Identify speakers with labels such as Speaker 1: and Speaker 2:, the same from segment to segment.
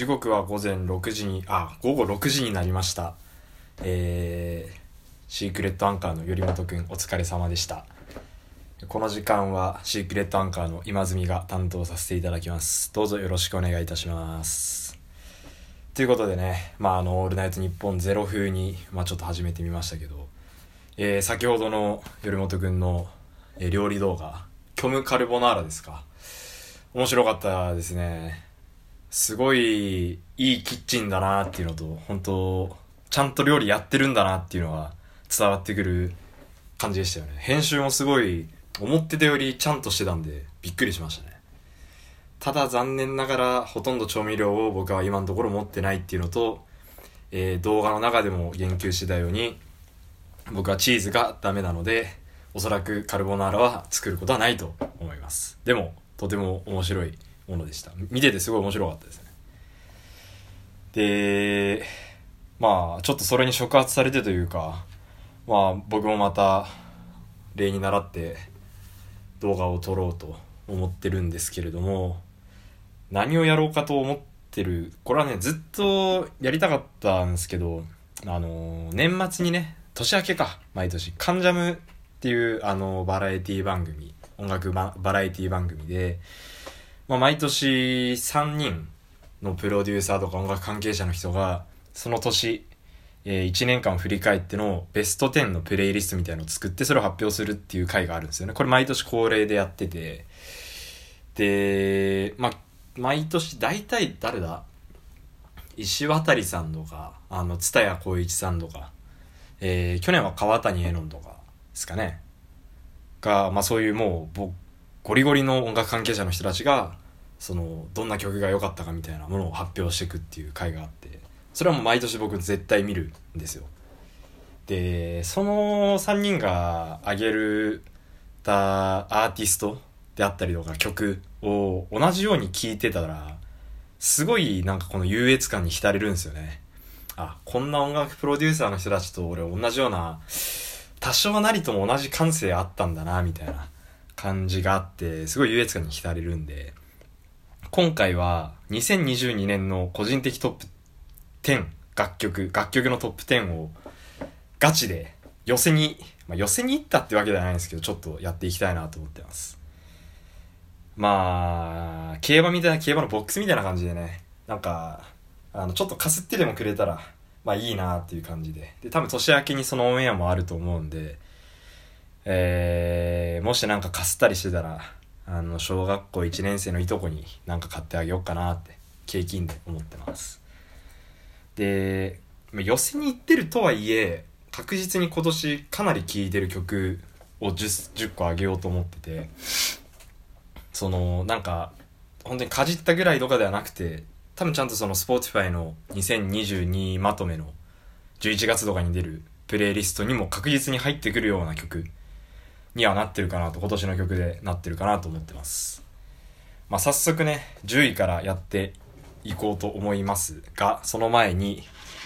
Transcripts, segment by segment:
Speaker 1: 時刻は午前6時に、あ、午後6時になりました。えー、シークレットアンカーの頼本くんお疲れ様でした。この時間はシークレットアンカーの今住が担当させていただきます。どうぞよろしくお願いいたします。ということでね、まあ、あの、オールナイトニッポンゼロ風に、まあ、ちょっと始めてみましたけど、えー、先ほどの頼本くんの、えー料理動画、虚無カルボナーラですか。面白かったですね。すごいいいキッチンだなっていうのと、本当ちゃんと料理やってるんだなっていうのが伝わってくる感じでしたよね。編集もすごい思ってたよりちゃんとしてたんでびっくりしましたね。ただ残念ながらほとんど調味料を僕は今のところ持ってないっていうのと、えー動画の中でも言及してたように僕はチーズがダメなのでおそらくカルボナーラは作ることはないと思いますでもとても面白いものでした。見ててすごい面白かったですね。でまあちょっとそれに触発されてというかまあ僕もまた例に倣って動画を撮ろうと思ってるんですけれども何をやろうかと思ってるこれはねずっとやりたかったんですけどあの年末にね年明けか毎年「カンジャム」っていうあのバラエティ番組音楽ババラエティ番組で、まあ、毎年3人のプロデューサーとか音楽関係者の人がその年、え1年間振り返ってのベスト10のプレイリストみたいのを作ってそれを発表するっていう回があるんですよね。これ毎年恒例でやってて。でまあ毎年大体誰だ？石渡さんとかあの蔦谷光一さんとか、えー去年は川谷絵音とかですかね。が、まあ、そういうもうぼゴリゴリの音楽関係者の人たちがそのどんな曲が良かったかみたいなものを発表していくっていう回があってそれはもう毎年僕絶対見るんですよ。でその3人が挙げるたアーティストであったりとか曲を同じように聴いてたらすごいなんかこの優越感に浸れるんですよね。あこんな音楽プロデューサーの人たちと俺同じような多少なりとも同じ感性あったんだなみたいな感じがあってすごい優越感に浸れるんで今回は2022年の個人的トップ10楽曲楽曲のトップ10をガチで寄せに、まあ、寄せに行ったってわけではないんですけどちょっとやっていきたいなと思ってます。まあ競馬みたいな競馬のボックスみたいな感じでねなんかあのちょっとかすってでもくれたらまあいいなっていう感じで。で多分年明けにそのオンエアもあると思うんでえー、もしなんかかすったりしてたらあの小学校1年生のいとこになんか買ってあげようかなって景気で思ってます。で寄せに行ってるとはいえ確実に今年かなり聴いてる曲を 10, 10個あげようと思っててそのなんか本当にかじったぐらいとかではなくて多分ちゃんとその Spotify の2022まとめの11月とかに出るプレイリストにも確実に入ってくるような曲にはなってるかなと今年の曲でなってるかなと思ってます。まあ早速ね10位からやっていこうと思いますがその前に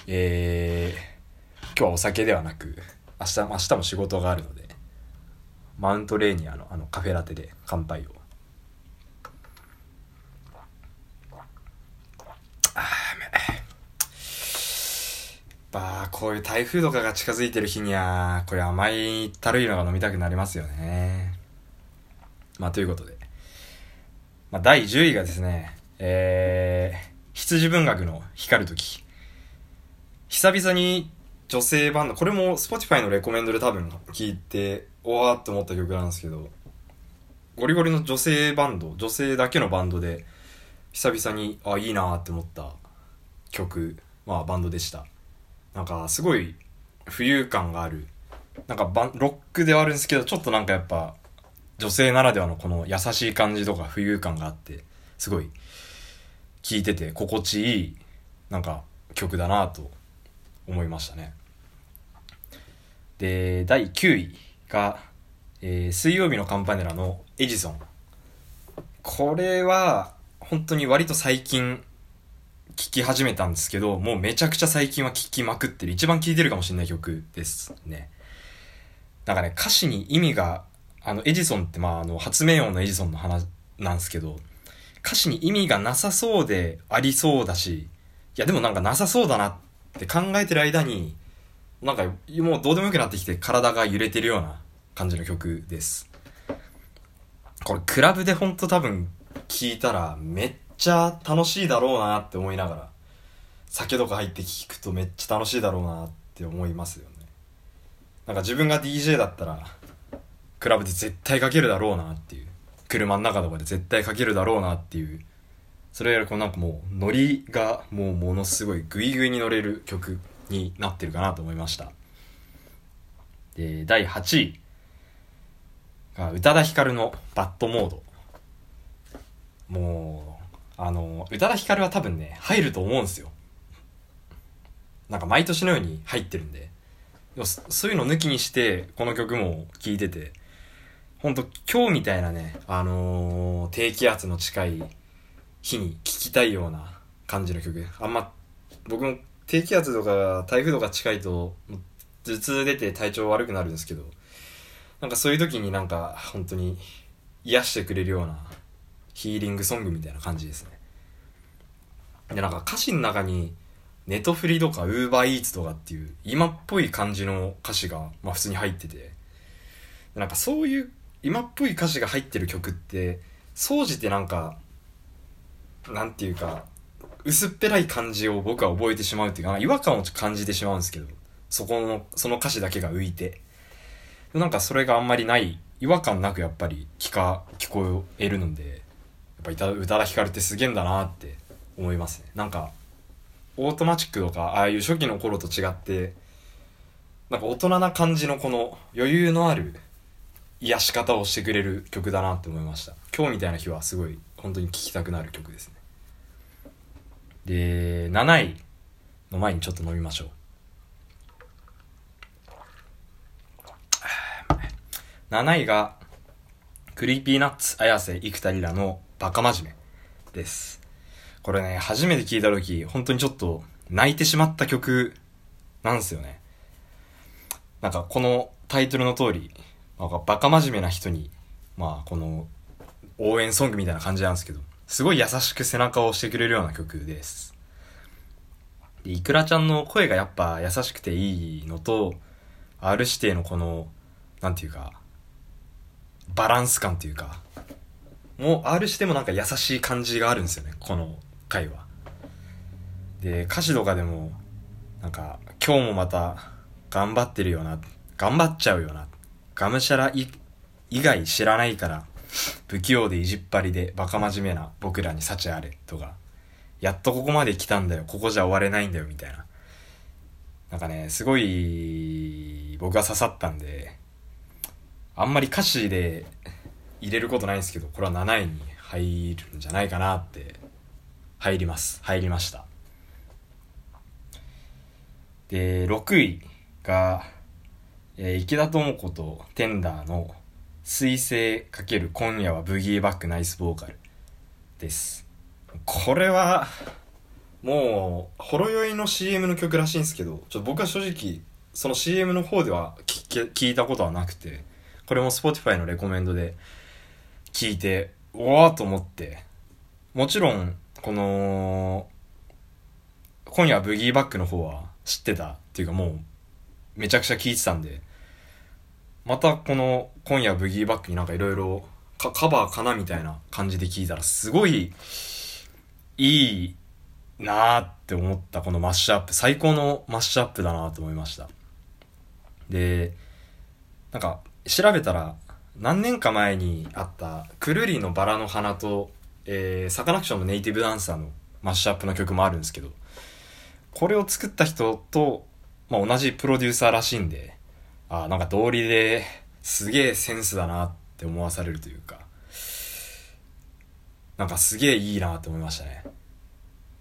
Speaker 1: えー、今日はお酒ではなく明日明日も仕事があるのでマウントレーニアのあのカフェラテで乾杯をまあこういう台風とかが近づいてる日にはこれ甘いたるいのが飲みたくなりますよね。まあということで、まあ、第10位がですねえー、羊文学の光る時。久々に女性バンドこれも Spotify のレコメンドで多分聞いておわーって思った曲なんですけどゴリゴリの女性バンド女性だけのバンドで久々にあいいなーって思った曲まあバンドでした。なんかすごい浮遊感がある。なんかバンロックではあるんですけどちょっとなんかやっぱ女性ならではのこの優しい感じとか浮遊感があってすごい聴いてて心地いいなんか曲だなと思いましたね。で第9位が、えー水曜日のカンパネラのエジソン。これは本当に割と最近聴き始めたんですけどもうめちゃくちゃ最近は聴きまくってる一番聴いてるかもしれない曲ですねなんかね歌詞に意味があのエジソンってまああの発明王のエジソンの話なんですけど歌詞に意味がなさそうでありそうだし、いやでもなんかなさそうだなって考えてる間に、なんかもうどうでもよくなってきて体が揺れてるような感じの曲です。これクラブでほんと多分聴いたらめっちゃ楽しいだろうなって思いながら、酒とか入って聴くとめっちゃ楽しいだろうなって思いますよね。なんか自分が DJ だったら、クラブで絶対かけるだろうなっていう。車の中とかで絶対かけるだろうなっていう。それよりこうなんかもうノリがもうものすごいグイグイに乗れる曲になってるかなと思いました。で、第8位が宇多田ヒカルのバッドモード。もう、あの、宇多田ヒカルは多分ね、入ると思うんですよ。なんか毎年のように入ってるんで。そういうの抜きにして、この曲も聴いてて、ほんと今日みたいなね、あのー、低気圧の近い日に聴きたいような感じの曲。あんま、僕も低気圧とか台風とか近いと頭痛出て体調悪くなるんですけどなんかそういう時になんか本当に癒してくれるようなヒーリングソングみたいな感じですね。でなんか歌詞の中にネトフリとかウーバーイーツとかっていう今っぽい感じの歌詞がまあ普通に入ってて。なんかそういう今っぽい歌詞が入ってる曲って総じてなんかなんていうか薄っぺらい感じを僕は覚えてしまうっていうか、違和感を感じてしまうんですけど、そこの、その歌詞だけが浮いて。なんかそれがあんまりない、違和感なくやっぱり聞か、聞こえるので、ぱ宇多田ヒカルってすげえんだなって思いますね。なんか、オートマチックとか、ああいう初期の頃と違って、なんか大人な感じのこの余裕のある癒し方をしてくれる曲だなって思いました。今日みたいな日はすごい本当に聴きたくなる曲ですね。で、7位の前にちょっと飲みましょう。7位が、クリーピーナッツ、綾瀬、生田リラのバカ真面目です。これね、初めて聞いた時、本当にちょっと泣いてしまった曲なんですよね。なんかこのタイトルの通り、なんかバカ真面目な人に、まあこの応援ソングみたいな感じなんですけど、すごい優しく背中を押してくれるような曲です。で、 ikuraちゃんの声がやっぱ優しくていいのと、R 指定のこの、なんていうか、バランス感っていうか、もう R してもなんか優しい感じがあるんですよね、この回は。で、歌詞とかでも、なんか、今日もまた頑張ってるよな、頑張っちゃうよな、がむしゃら以外知らないから、不器用で意地っ張りでバカ真面目な僕らに幸あれとか、やっとここまで来たんだよ、ここじゃ終われないんだよ、みたいな。なんかね、すごい僕が刺さったんで、あんまり歌詞で入れることないんですけど、これは7位に入るんじゃないかなって、入ります。入りました。で、6位が、えー、池田智子とテンダーの水星×今夜はブギーバックナイスボーカルです。これは、もう、ほろ酔いの CM の曲らしいんですけど、ちょっと僕は正直、その CM の方では聞いたことはなくて、これも Spotify のレコメンドで聞いて、おわと思って、もちろん、この、今夜ブギーバックの方は知ってた？っていうかもう、めちゃくちゃ聞いてたんで、またこの今夜ブギーバックになんかいろいろカバーかなみたいな感じで聞いたらすごいいいなーって思ったこのマッシュアップ。最高のマッシュアップだなと思いました。でなんか調べたら何年か前にあったくるりのバラの花と、えー、サカナクションのネイティブダンサーのマッシュアップの曲もあるんですけどこれを作った人と、まあ、同じプロデューサーらしいんであなんか道理ですげえセンスだなって思わされるというか、なんかすげえいいなって思いましたね。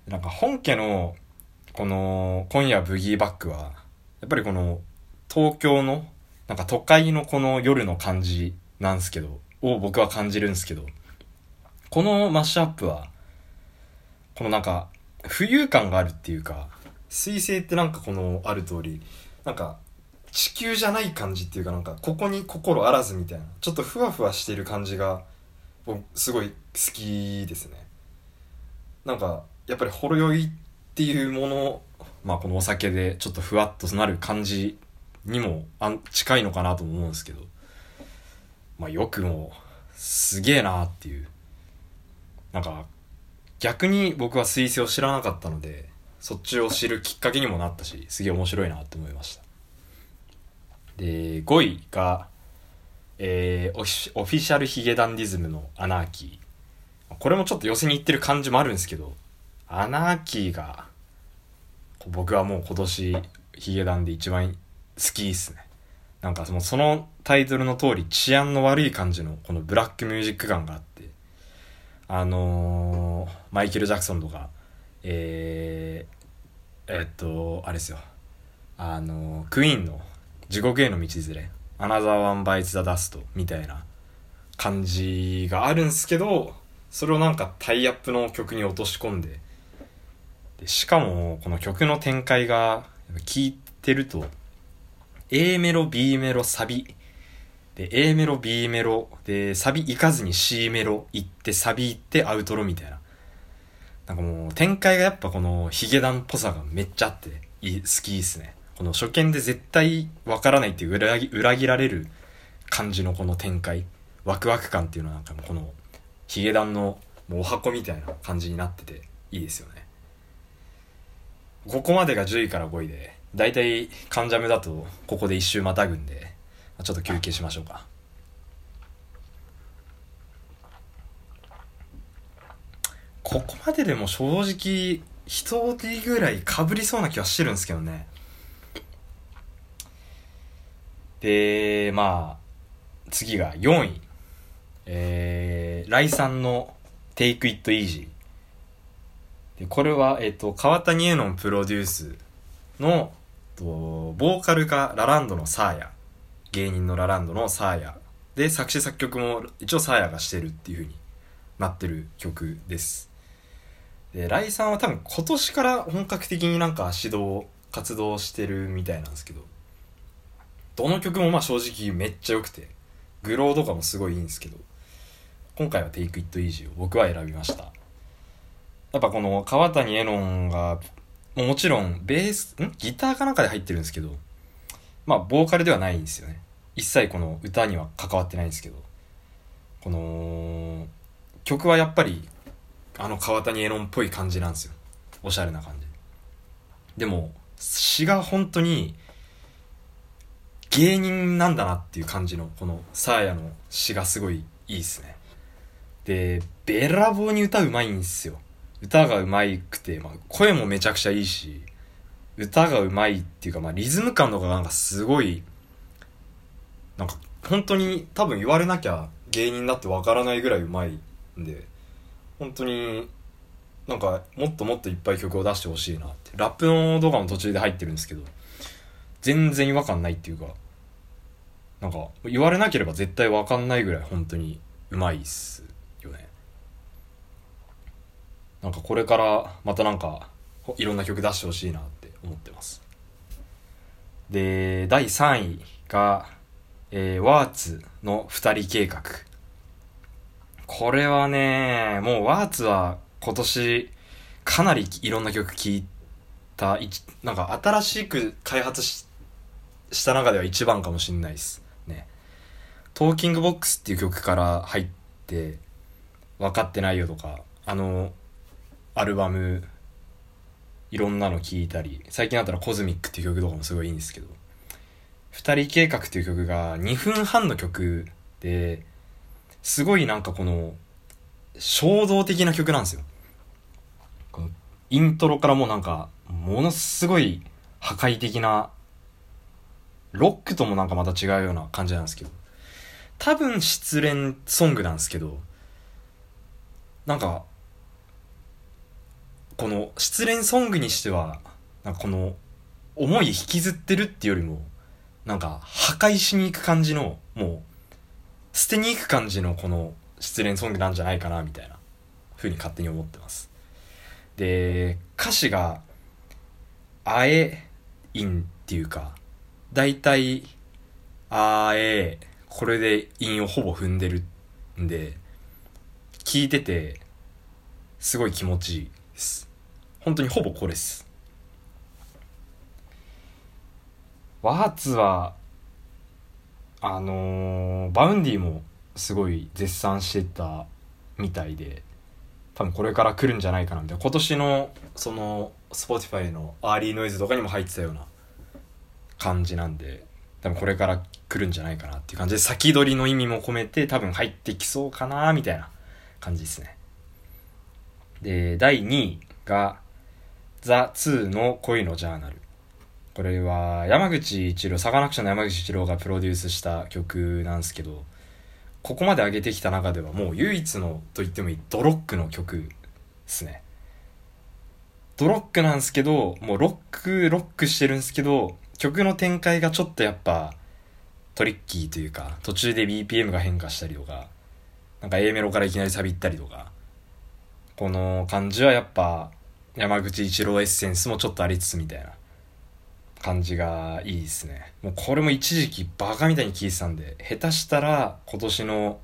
Speaker 1: なんか本家の、この、今夜ブギーバックは、やっぱりこの、東京の、なんか都会のこの夜の感じなんすけど、を僕は感じるんですけど、このマッシュアップは、このなんか、浮遊感があるっていうか、水星ってなんかこのある通り、なんか地球じゃない感じっていうかなんかここに心あらずみたいなちょっとふわふわしてる感じがすごい好きですね。なんかやっぱりほろ酔いっていうものまあこのお酒でちょっとふわっとなる感じにもあ近いのかなと思うんですけど。まあよくもすげえなっていう。なんか逆に僕は彗星を知らなかったのでそっちを知るきっかけにもなったしすげえ面白いなって思いました。で5位が、えー、オフィシャルヒゲダンディズムのアナーキー。これもちょっと寄せに行ってる感じもあるんですけどアナーキーが僕はもう今年ヒゲダンで一番好きっすね。なんかそのそのタイトルの通り治安の悪い感じのこのブラックミュージック感があってあのー、マイケル・ジャクソンとかえー、え、っとあれですよ。あの、クイーンの「地獄への道連れ」「 Another One Bites The Dust」みたいな感じがあるんすけどそれをなんかタイアップの曲に落とし込んででしかもこの曲の展開が聴いてると A メロ B メロサビ。で A メロ B メロ。でサビ行かずに C メロ行ってサビ行ってアウトロみたいな。なんかもう展開がやっぱこのヒゲダンっぽさがめっちゃあってい好きですね。この初見で絶対わからないっていう裏切裏切られる感じのこの展開。ワクワク感っていうのはなんかもうこのヒゲダンのもうお箱みたいな感じになってていいですよね。ここまでが10位から5位でだいたい関ジャムだとここで一周またぐんでちょっと休憩しましょうか。ここまででも正直一人ぐらいかぶりそうな気はしてるんですけどね。でまあ次が4位。えー、ライさんの Take It Easy でこれは、えっ、と、川谷絵音プロデュースの、とボーカルがラランドのサーヤ。芸人のラランドのサーヤ。で、作詞作曲も一応サーヤがしてるっていう風になってる曲です。で、ライさんは多分今年から本格的になんか指導、活動してるみたいなんですけど、どの曲もまあ正直めっちゃ良くて、グローとかもすごいいいんですけど、今回は Take It Easy を僕は選びました。やっぱこの川谷絵音が、もちろんベース、ん？ギターかなんかで入ってるんですけど、まあボーカルではないんですよね。一切この歌には関わってないんですけど、この曲はやっぱりあの川谷絵音っぽい感じなんですよ。おしゃれな感じ。でも、詩が本当に芸人なんだなっていう感じの、このサーヤの詩がすごいいいっすね。で、べらぼうに歌うまいんですよ。歌がうまいくて、まあ、声もめちゃくちゃいいし、歌がうまいっていうか、まあ、リズム感とかなんかすごい、なんか、本当に多分言われなきゃ芸人だってわからないぐらいうまいんで、本当に、なんか、もっともっといっぱい曲を出してほしいなって。ラップの動画も途中で入ってるんですけど、全然違和感ないっていうか、なんか、言われなければ絶対わかんないぐらい本当にうまいっすなんかこれからまたなんかいろんな曲出してほしいなって思ってます。で第3位が、えー、ワーツの2人計画。これはねもうワーツは今年かなりいろんな曲聴いたなんか新しく開発した中では一番かもしんないですね。トーキングボックスっていう曲から入って分かってないよとかあのアルバムいろんなの聴いたり最近だったら「コズミック」っていう曲とかもすごいいいんですけど「二人計画」っていう曲が2分半の曲ですごいなんかこの衝動的な曲なんですよ。イントロからもうなんかものすごい破壊的なロックともなんかまた違うような感じなんですけど多分失恋ソングなんですけどなんかこの失恋ソングにしてはなんかこの思い引きずってるっていうよりもなんか破壊しに行く感じのもう捨てに行く感じのこの失恋ソングなんじゃないかなみたいな風に勝手に思ってます。で歌詞が「あえいん」っていうか大体「あえ」これで韻をほぼ踏んでるんで聞いててすごい気持ちいい。です。本当にほぼこれです。ワーツはあのー、 Vaundy もすごい絶賛してたみたいで多分これから来るんじゃないかなみたいな今年のその Spotify の Early Noise とかにも入ってたような感じなんで多分これから来るんじゃないかなっていう感じで先取りの意味も込めて多分入ってきそうかなみたいな感じですね。で第2位が THE 2の恋のジャーナル。これは山口一郎サカナクションの山口一郎がプロデュースした曲なんですけどここまで上げてきた中ではもう唯一のと言ってもいいドロックの曲ですね。ドロックなんですけどもうロックロックしてるんですけど曲の展開がちょっとやっぱトリッキーというか途中で BPM が変化したりとかなんか A メロからいきなりサビったりとかこの感じはやっぱ山口一郎エッセンスもちょっとありつつみたいな。感じがいいですね。もうこれも一時期バカみたいに聴いてたんで下手したら今年の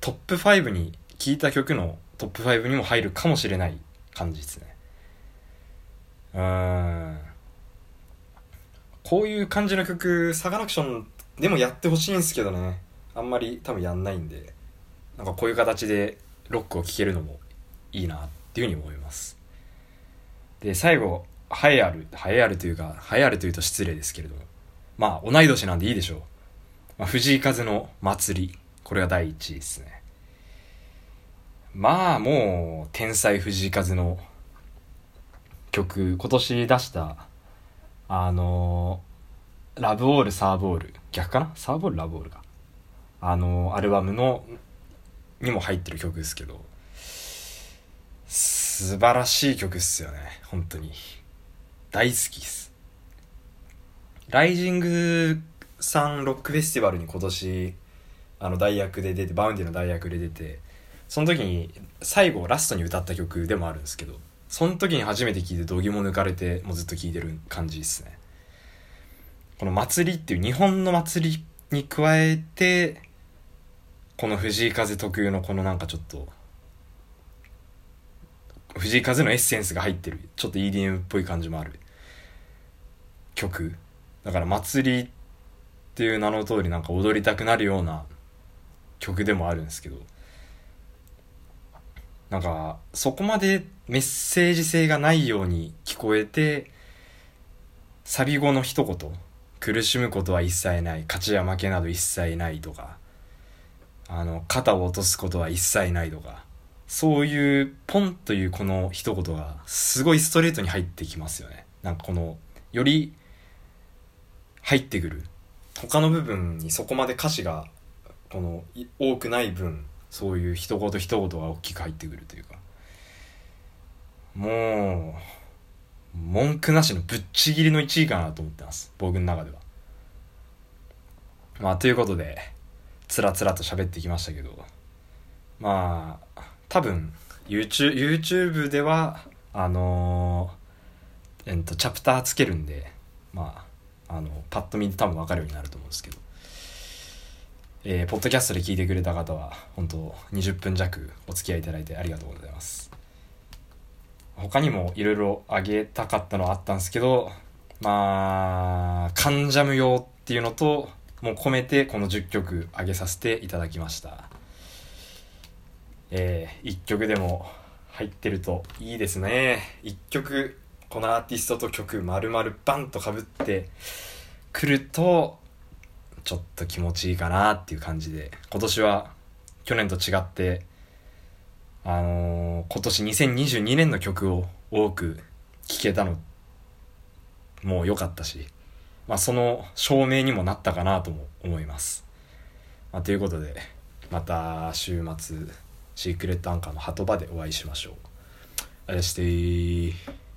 Speaker 1: トップ5に聴いた曲のトップ5にも入るかもしれない感じですね。うん。こういう感じの曲サカナクションでもやってほしいんですけどね。あんまり多分やんないんで。なんかこういう形でロックを聴けるのもいいなっていうふうに思います。で最後栄えある栄えあるというか栄えあるというと失礼ですけれども。まあ同い年なんでいいでしょう、まあ、藤井風の祭り。これが第一位ですね。まあもう天才藤井風の曲今年出したあのラブオールサーブオール。逆かな？サーブオールラブオールか。あのアルバムのにも入ってる曲ですけど。素晴らしい曲っすよね。本当に。大好きっす。 Rising Sun Rock Festival に今年あの代役で出て Vaundy の代役で出てその時に最後ラストに歌った曲でもあるんですけどその時に初めて聴いて度肝抜かれてもうずっと聴いてる感じですね。この祭りっていう日本の祭りに加えてこの藤井風特有のこのなんかちょっと藤井風のエッセンスが入ってるちょっと EDM っぽい感じもある。曲。だから祭りっていう名の通りなんか踊りたくなるような曲でもあるんですけど。なんかそこまでメッセージ性がないように聞こえてサビ後の一言。苦しむことは一切ない。勝ちや負けなど一切ないとか。あの肩を落とすことは一切ないとか。そういうポンというこの一言がすごいストレートに入ってきますよね。なんかこのより入ってくる。他の部分にそこまで歌詞がこの多くない分そういう一言一言が大きく入ってくるというか。もう文句なしのぶっちぎりの1位かなと思ってます。僕の中では。まあということでつらつらと喋ってきましたけど。まあ多分 YouTube, YouTube ではあのー、えっとチャプターつけるんでまああのパッと見て多分分かるようになると思うんですけど。えー、ポッドキャストで聞いてくれた方は本当20分弱お付き合いいただいてありがとうございます。他にもいろいろあげたかったのはあったんですけどまあカンジャム用っていうのともう込めてこの10曲あげさせていただきました。えー、1曲でも入ってるといいですね。1曲このアーティストと曲丸々バンとかぶってくるとちょっと気持ちいいかなっていう感じで。今年は去年と違ってあのー、今年2022年の曲を多く聴けたのもう良かったし、まあ、その証明にもなったかなとも思います、まあ、ということでまた週末シークレットアンカーの鳩場でお会いしましょう。あれした。